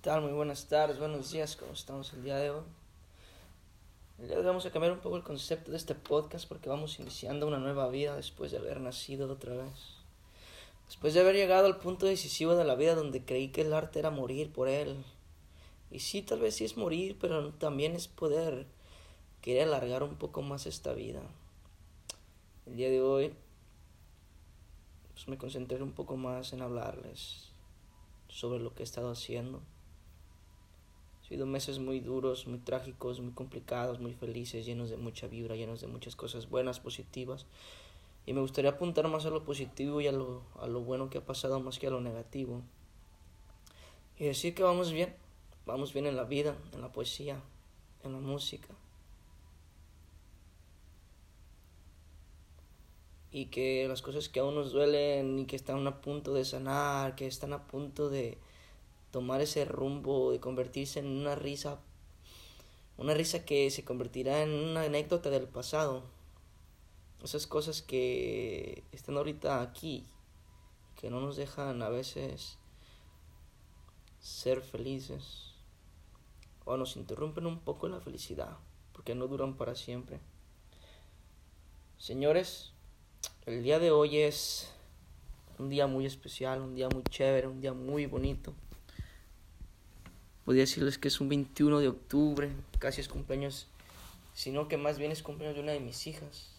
¿Qué tal? Muy buenas tardes, buenos días, ¿cómo estamos el día de hoy? El día de hoy vamos a cambiar un poco el concepto de este podcast porque vamos iniciando una nueva vida después de haber nacido otra vez. Después de haber llegado al punto decisivo de la vida donde creí que el arte era morir por él. Y sí, tal vez sí es morir, pero también es poder querer alargar un poco más esta vida. El día de hoy pues me concentré un poco más en hablarles sobre lo que he estado haciendo. Sido meses muy duros, muy trágicos, muy complicados, muy felices, llenos de mucha vibra, llenos de muchas cosas buenas, positivas. Y me gustaría apuntar más a lo positivo y a lo, a lo bueno que ha pasado más que a lo negativo. Y decir que vamos bien, vamos bien en la vida, en la poesía, en la música. y que las cosas que aún nos duelen y que están a punto de sanar, que están a punto de tomar ese rumbo, de convertirse en una risa, una risa que se convertirá en una anécdota del pasado. Esas cosas que están ahorita aquí, que no nos dejan a veces ser felices o nos interrumpen un poco la felicidad, porque no duran para siempre. Señores, el día de hoy es un día muy especial, un día muy chévere, un día muy bonito. Podría decirles que es un 21 de octubre, casi es cumpleaños, sino que más bien es cumpleaños de una de mis hijas.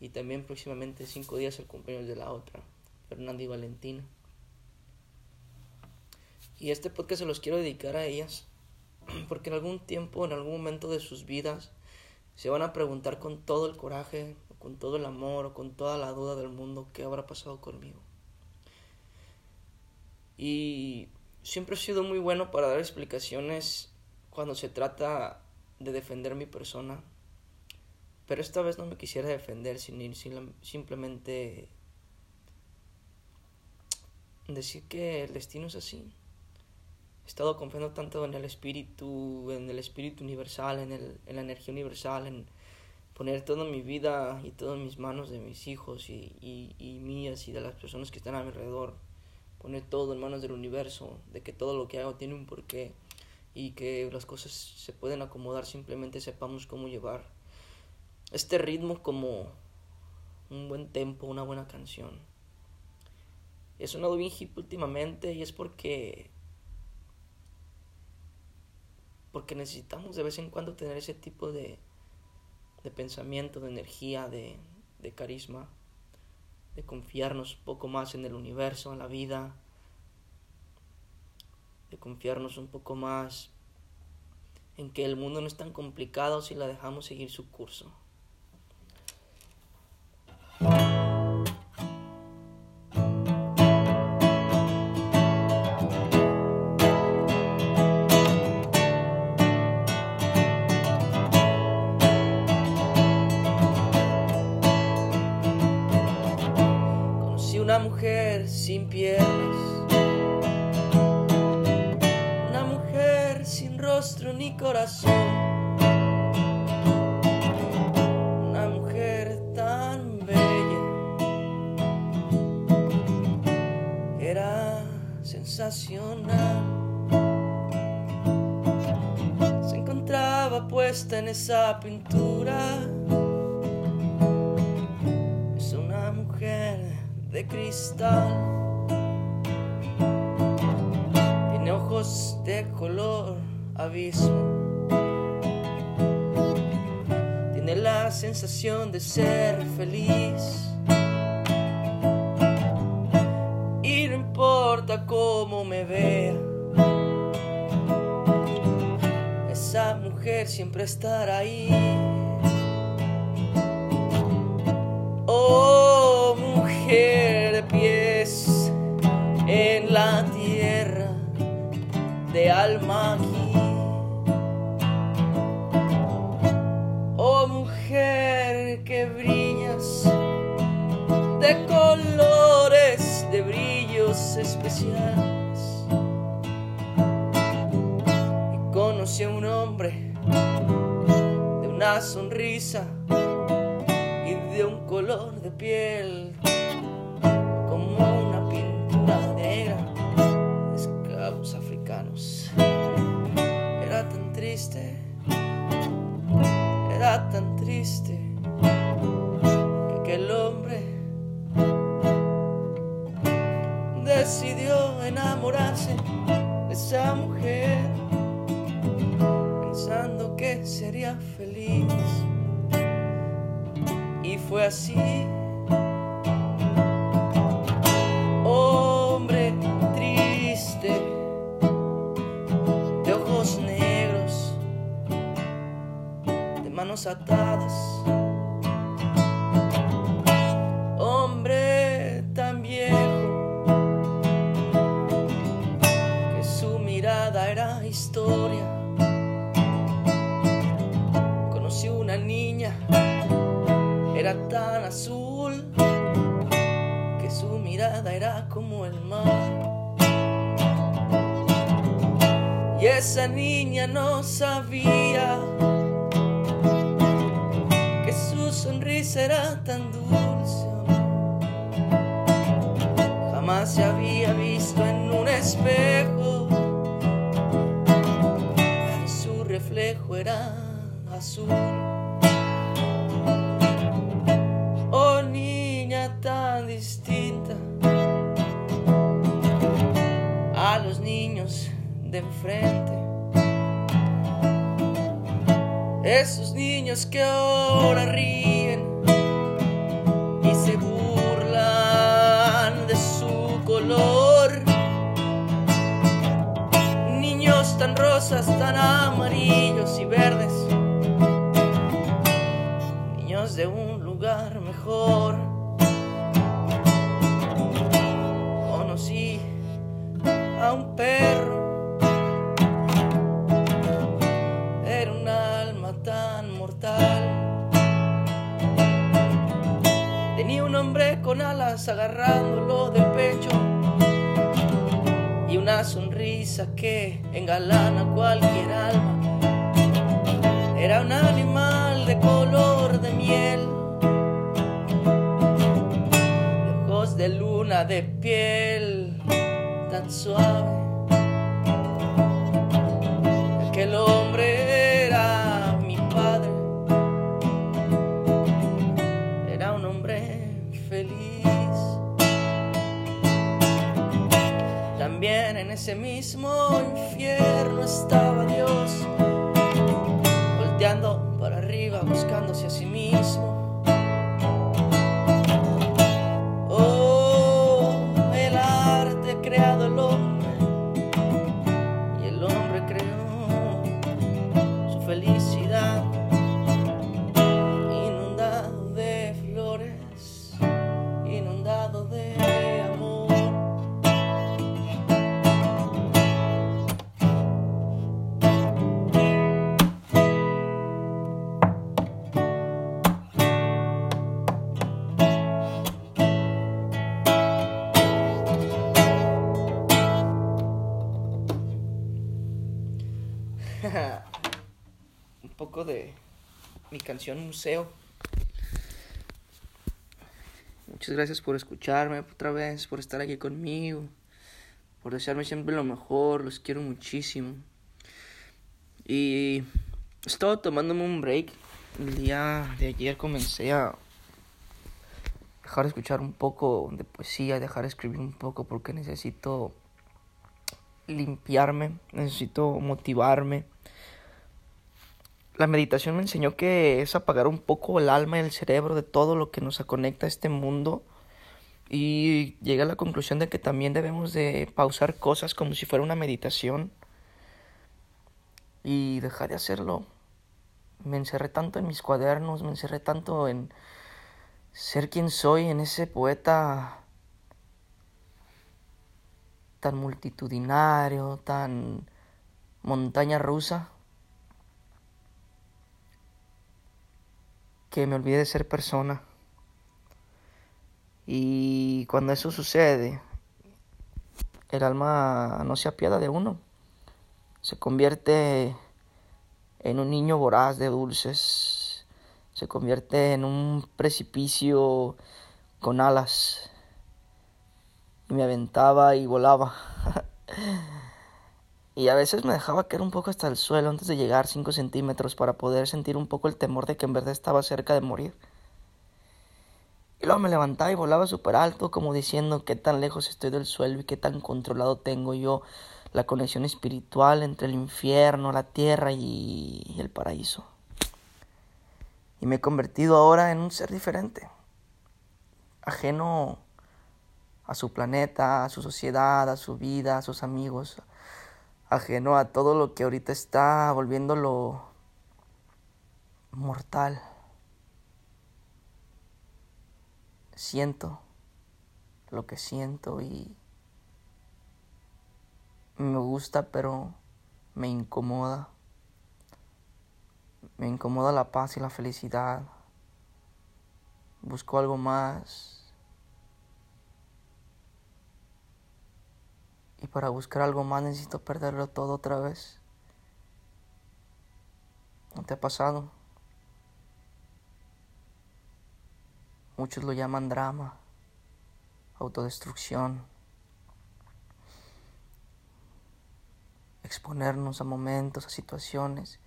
Y también próximamente cinco días el cumpleaños de la otra, Fernanda y Valentina. Y este podcast se los quiero dedicar a ellas, porque en algún tiempo, en algún momento de sus vidas, se van a preguntar con todo el coraje, con todo el amor o con toda la duda del mundo qué habrá pasado conmigo. Y siempre he sido muy bueno para dar explicaciones cuando se trata de defender mi persona. Pero esta vez no me quisiera defender, sino simplemente decir que el destino es así. He estado confiando tanto en el espíritu, en el espíritu universal, en, el, en la energía universal, en, poner toda mi vida y todas mis manos de mis hijos y, y, y, mías y de las personas que están a mi alrededor. Poner todo en manos del universo, de que todo lo que hago tiene un porqué y que las cosas se pueden acomodar, simplemente sepamos cómo llevar este ritmo como un buen tempo, una buena canción. He sonado bien hip últimamente y es porque porque necesitamos de vez en cuando tener ese tipo de de pensamiento, de energía, de, de carisma, de confiarnos un poco más en el universo, en la vida, de confiarnos un poco más en que el mundo no es tan complicado si la dejamos seguir su curso. Sin piernas, una mujer sin rostro ni corazón, una mujer tan bella, era sensacional. Se encontraba puesta en esa pintura. De cristal. Tiene ojos de color abismo. Tiene la sensación de ser feliz. Y no importa cómo me vea. Esa mujer siempre estará ahí. De alma aquí. Oh, mujer que brillas de colores, de brillos especiales. Y conocí a un hombre de una sonrisa y de un color de piel como una pintura hombre triste de ojos negros de manos atadas sabía que su sonrisa era tan dulce. Jamás se había visto en un espejo y su reflejo era azul. Oh niña tan distinta a los niños de enfrente. Esos niños que ahora ríen y se burlan de su color. Niños tan rosas, tan amarillos y verdes niños de un lugar mejor. Sonrisa que engalana cualquier alma. Era un animal de color de miel, de ojos de luna, de piel tan suave. Aquel ese mismo infierno estaba canción Museo. Muchas gracias por escucharme otra vez, por estar aquí conmigo, por desearme siempre lo mejor, los quiero muchísimo. Y he estado tomándome un break. El día de ayer comencé a dejar de escuchar un poco de poesía, dejar de escribir un poco porque necesito limpiarme, necesito motivarme. La meditación me enseñó que es apagar un poco el alma y el cerebro de todo lo que nos conecta a este mundo y llegué a la conclusión de que también debemos de pausar cosas como si fuera una meditación y dejar de hacerlo. Me encerré tanto en mis cuadernos, me encerré tanto en ser quien soy, en ese poeta tan multitudinario, tan montaña rusa, que me olvidé de ser persona. Y cuando eso sucede, el alma no se apiada de uno. Se convierte en un niño voraz de dulces. Se convierte en un precipicio con alas. Y me aventaba y volaba. Y a veces me dejaba caer un poco hasta el suelo antes de llegar 5 centímetros para poder sentir un poco el temor de que en verdad estaba cerca de morir. Y luego me levantaba y volaba súper alto, como diciendo qué tan lejos estoy del suelo y qué tan controlado tengo yo la conexión espiritual entre el infierno, la tierra y el paraíso. Y me he convertido ahora en un ser diferente, ajeno a su planeta, a su sociedad, a su vida, a sus amigos, ajeno a todo lo que ahorita está volviéndolo mortal. Siento lo que siento y me gusta, pero me incomoda. Me incomoda la paz y la felicidad. Busco algo más. Para buscar algo más necesito perderlo todo otra vez. ¿No te ha pasado? Muchos lo llaman drama, autodestrucción, exponernos a momentos, a situaciones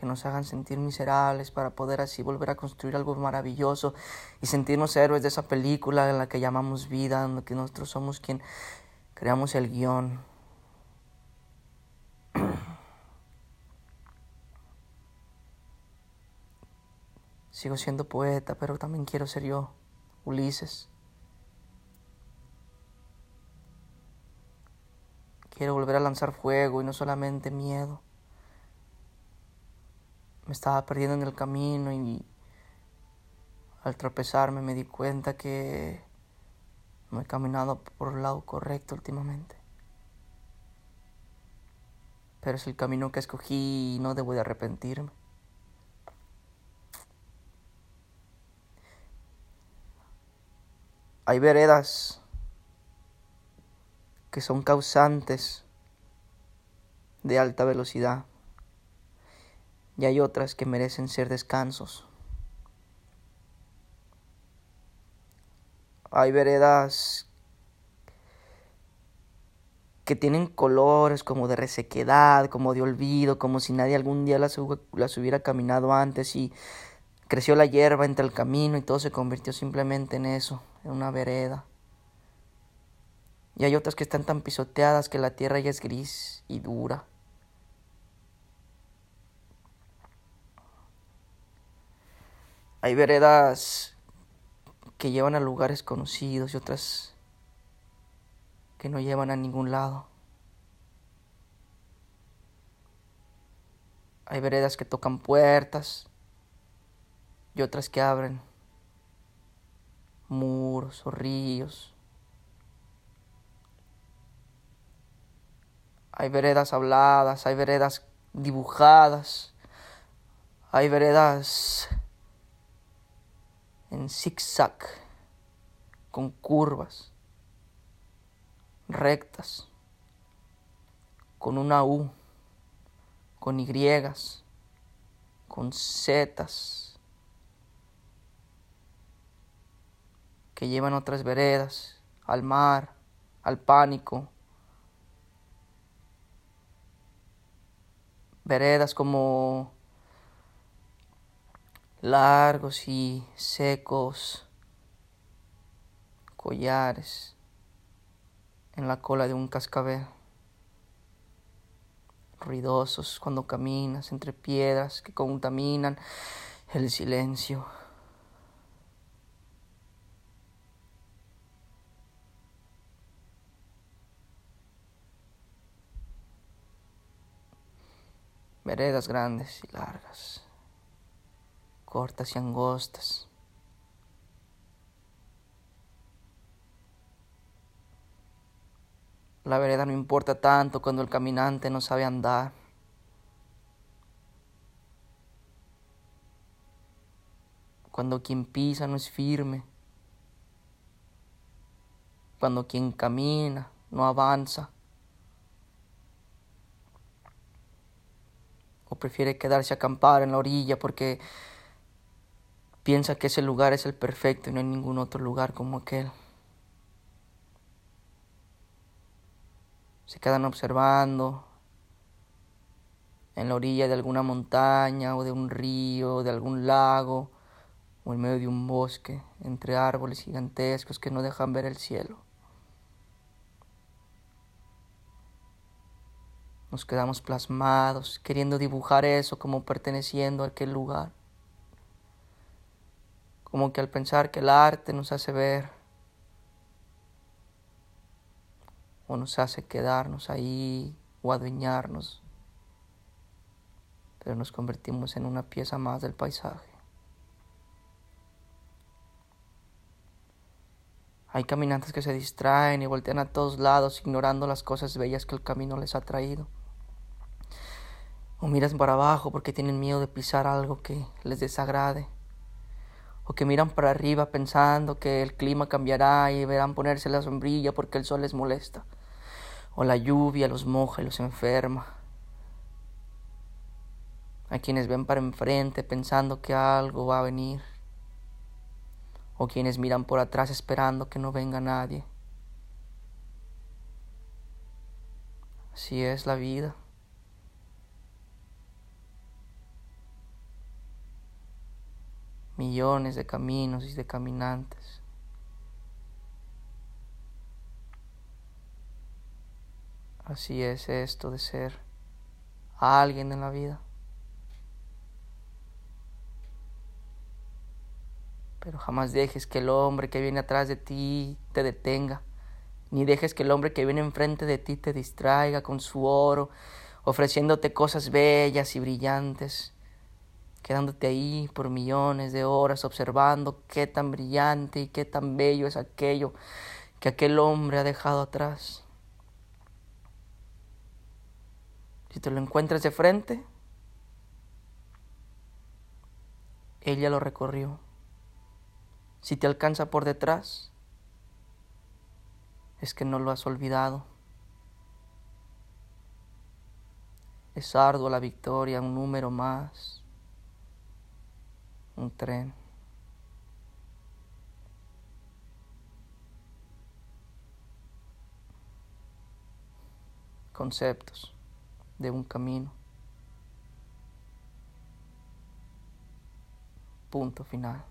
que nos hagan sentir miserables para poder así volver a construir algo maravilloso y sentirnos héroes de esa película en la que llamamos vida, en la que nosotros somos quien creamos el guion. Sigo siendo poeta, pero también quiero ser yo, Ulises. Quiero volver a lanzar fuego y no solamente miedo me estaba perdiendo en el camino y al tropezarme me di cuenta que no he caminado por el lado correcto últimamente. Pero es el camino que escogí y no debo de arrepentirme. Hay veredas que son causantes de alta velocidad y hay otras que merecen ser descansos. Hay veredas que tienen colores como de resequedad, como de olvido, como si nadie algún día las, las hubiera caminado antes y creció la hierba entre el camino y todo se convirtió simplemente en eso, en una vereda. Y hay otras que están tan pisoteadas que la tierra ya es gris y dura. Hay veredas que llevan a lugares conocidos y otras que no llevan a ningún lado. Hay veredas que tocan puertas y otras que abren muros o ríos. Hay veredas habladas, hay veredas dibujadas, hay veredas en zigzag, con curvas, rectas, con una U, con Y, con Z, que llevan otras veredas, al mar, al pánico, veredas como largos y secos collares en la cola de un cascabel, ruidosos cuando caminas entre piedras que contaminan el silencio. Veredas grandes y largas cortas y angostas. La vereda no importa tanto cuando el caminante no sabe andar. Cuando quien pisa no es firme. Cuando quien camina no avanza. O prefiere quedarse a acampar en la orilla porque piensa que ese lugar es el perfecto y no hay ningún otro lugar como aquel. Se quedan observando en la orilla de alguna montaña o de un río, o de algún lago o en medio de un bosque entre árboles gigantescos que no dejan ver el cielo. Nos quedamos plasmados, queriendo dibujar eso como perteneciendo a aquel lugar. Como que al pensar que el arte nos hace ver o nos hace quedarnos ahí o adueñarnos, pero nos convertimos en una pieza más del paisaje. Hay caminantes que se distraen y voltean a todos lados ignorando las cosas bellas que el camino les ha traído. O miran para abajo porque tienen miedo de pisar algo que les desagrade. O que miran para arriba pensando que el clima cambiará y verán ponerse la sombrilla porque el sol les molesta. O la lluvia los moja y los enferma. Hay quienes ven para enfrente pensando que algo va a venir o quienes miran por atrás esperando que no venga nadie. Así es la vida. Millones de caminos y de caminantes. Así es esto de ser alguien en la vida. Pero jamás dejes que el hombre que viene atrás de ti te detenga, ni dejes que el hombre que viene enfrente de ti te distraiga con su oro, ofreciéndote cosas bellas y brillantes, quedándote ahí por millones de horas observando qué tan brillante y qué tan bello es aquello que aquel hombre ha dejado atrás. Si te lo encuentras de frente, ella lo recorrió si te alcanza por detrás, es que no lo has olvidado. Es ardua la victoria, un número más, un tren. Conceptos de un camino. Punto final.